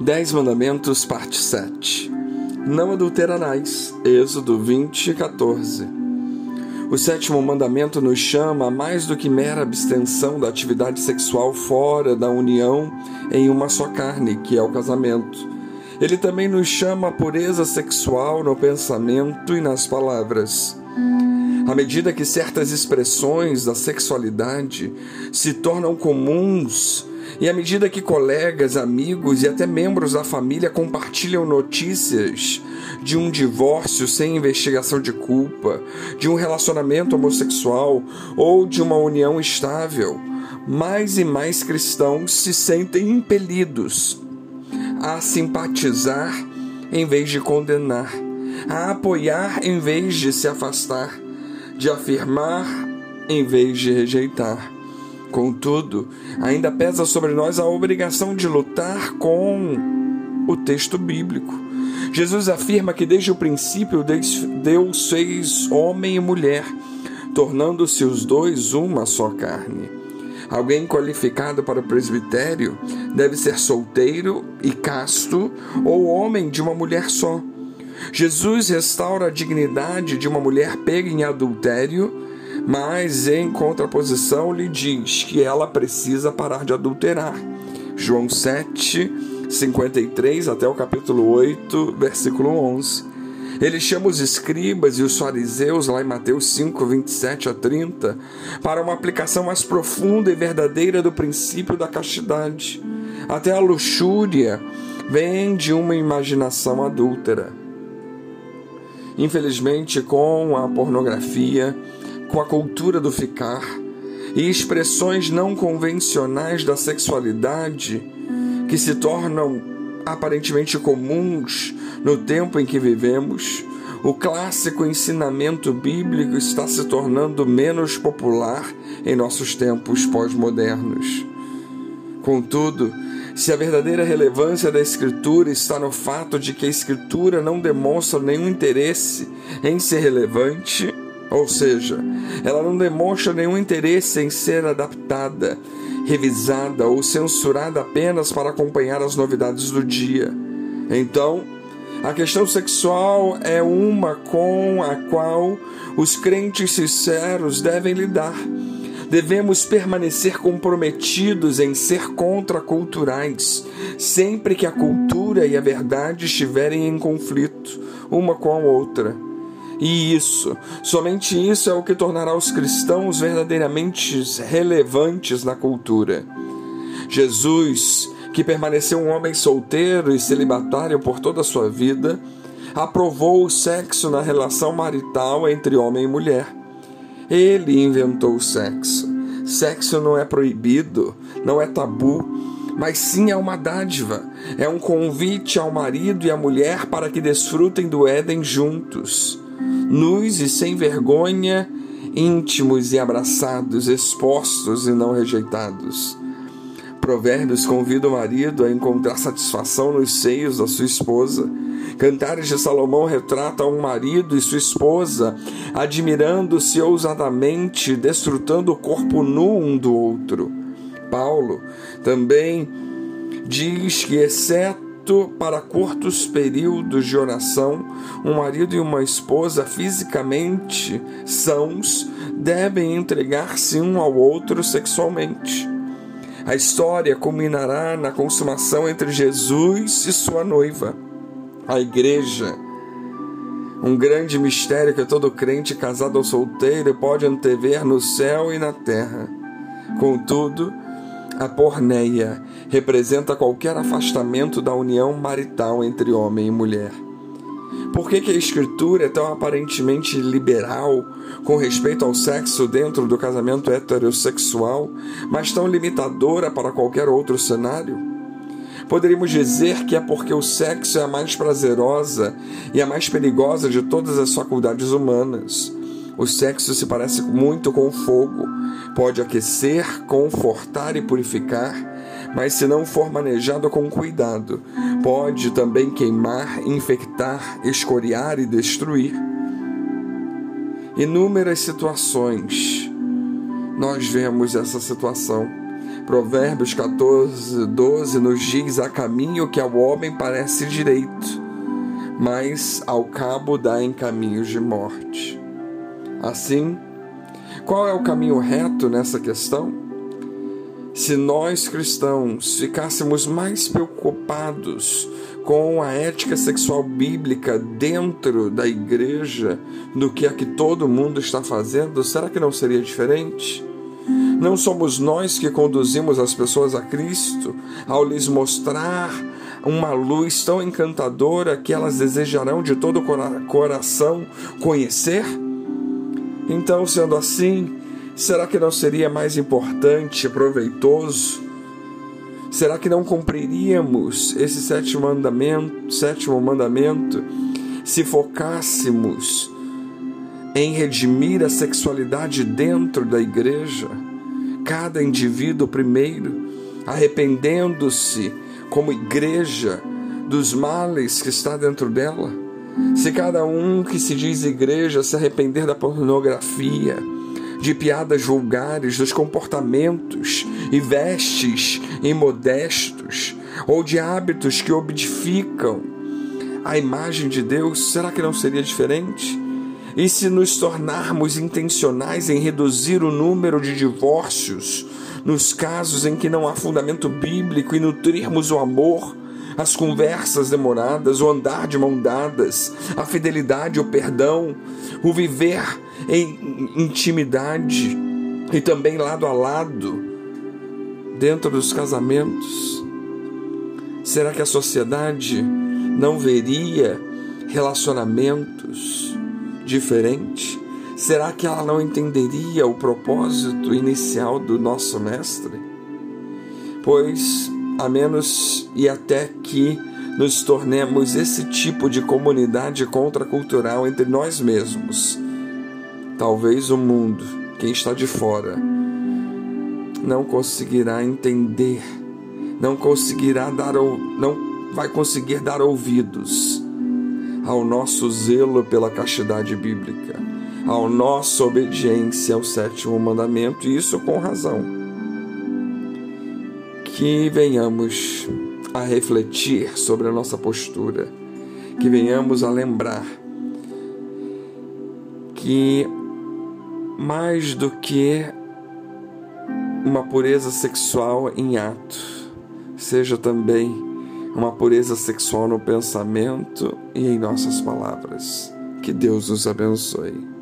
Dez Mandamentos, parte 7. Não adulterarás. Êxodo 20, 14. O sétimo mandamento nos chama a mais do que mera abstenção da atividade sexual fora da união em uma só carne, que é o casamento. Ele também nos chama a pureza sexual no pensamento e nas palavras. À medida que certas expressões da sexualidade se tornam comuns, e à medida que colegas, amigos e até membros da família compartilham notícias de um divórcio sem investigação de culpa, de um relacionamento homossexual ou de uma união estável, mais e mais cristãos se sentem impelidos a simpatizar em vez de condenar, a apoiar em vez de se afastar, de afirmar em vez de rejeitar. Contudo, ainda pesa sobre nós a obrigação de lutar com o texto bíblico. Jesus afirma que desde o princípio Deus fez homem e mulher, tornando-se os dois uma só carne. Alguém qualificado para o presbitério deve ser solteiro e casto ou homem de uma mulher só. Jesus restaura a dignidade de uma mulher pega em adultério mas em contraposição lhe diz que ela precisa parar de adulterar. João 7, 53 até o capítulo 8, versículo 11. Ele chama os escribas e os fariseus, lá em Mateus 5, 27 a 30, para uma aplicação mais profunda e verdadeira do princípio da castidade. Até a luxúria vem de uma imaginação adúltera. Infelizmente, com a pornografia, com a cultura do ficar e expressões não convencionais da sexualidade que se tornam aparentemente comuns no tempo em que vivemos, o clássico ensinamento bíblico está se tornando menos popular em nossos tempos pós-modernos. Contudo, se a verdadeira relevância da Escritura está no fato de que a Escritura não demonstra nenhum interesse em ser relevante, ou seja, ela não demonstra nenhum interesse em ser adaptada, revisada ou censurada apenas para acompanhar as novidades do dia. Então, a questão sexual é uma com a qual os crentes sinceros devem lidar. Devemos permanecer comprometidos em ser contraculturais, sempre que a cultura e a verdade estiverem em conflito, uma com a outra. E isso, somente isso é o que tornará os cristãos verdadeiramente relevantes na cultura. Jesus, que permaneceu um homem solteiro e celibatário por toda a sua vida, aprovou o sexo na relação marital entre homem e mulher. Ele inventou o sexo. Sexo não é proibido, não é tabu, mas sim é uma dádiva. É um convite ao marido e à mulher para que desfrutem do Éden juntos nus e sem vergonha, íntimos e abraçados, expostos e não rejeitados. Provérbios convida o marido a encontrar satisfação nos seios da sua esposa. Cantares de Salomão retrata um marido e sua esposa admirando-se ousadamente, desfrutando o corpo nu um do outro. Paulo também diz que, exceto para curtos períodos de oração, um marido e uma esposa fisicamente sãos devem entregar-se um ao outro sexualmente. A história culminará na consumação entre Jesus e sua noiva, a igreja. Um grande mistério que todo crente casado ou solteiro pode antever no céu e na terra. Contudo, a porneia representa qualquer afastamento da união marital entre homem e mulher. Por que, que, a Escritura é tão aparentemente liberal com respeito ao sexo dentro do casamento heterossexual, mas tão limitadora para qualquer outro cenário? Poderíamos dizer que é porque o sexo é a mais prazerosa e a mais perigosa de todas as faculdades humanas. O sexo se parece muito com fogo, pode aquecer, confortar e purificar, mas se não for manejado com cuidado, pode também queimar, infectar, escoriar e destruir. Inúmeras situações nós vemos essa situação. Provérbios 14, 12 nos diz: há caminho que ao homem parece direito, mas ao cabo dá em caminhos de morte. Assim, qual é o caminho reto nessa questão? Se nós cristãos ficássemos mais preocupados com a ética sexual bíblica dentro da igreja do que a que todo mundo está fazendo, será que não seria diferente? Não somos nós que conduzimos as pessoas a Cristo ao lhes mostrar uma luz tão encantadora que elas desejarão de todo o coração conhecer? Então, sendo assim, será que não seria mais importante, proveitoso? Será que não cumpriríamos esse sétimo mandamento, sétimo mandamento se focássemos em redimir a sexualidade dentro da igreja? Cada indivíduo primeiro, arrependendo-se como igreja dos males que está dentro dela? Se cada um que se diz igreja se arrepender da pornografia, de piadas vulgares, dos comportamentos e vestes imodestos, ou de hábitos que obedificam a imagem de Deus, será que não seria diferente? E se nos tornarmos intencionais em reduzir o número de divórcios nos casos em que não há fundamento bíblico e nutrirmos o amor, as conversas demoradas, o andar de mão dadas, a fidelidade, o perdão, o viver em intimidade e também lado a lado dentro dos casamentos? Será que a sociedade não veria relacionamentos diferentes? Será que ela não entenderia o propósito inicial do nosso Mestre? Pois a menos e até que nos tornemos esse tipo de comunidade contracultural entre nós mesmos. Talvez o mundo, quem está de fora, não conseguirá entender, não conseguirá dar não vai conseguir dar ouvidos ao nosso zelo pela castidade bíblica, ao nossa obediência ao sétimo mandamento, e isso com razão que venhamos a refletir sobre a nossa postura, que venhamos a lembrar que mais do que uma pureza sexual em ato, seja também uma pureza sexual no pensamento e em nossas palavras. Que Deus nos abençoe.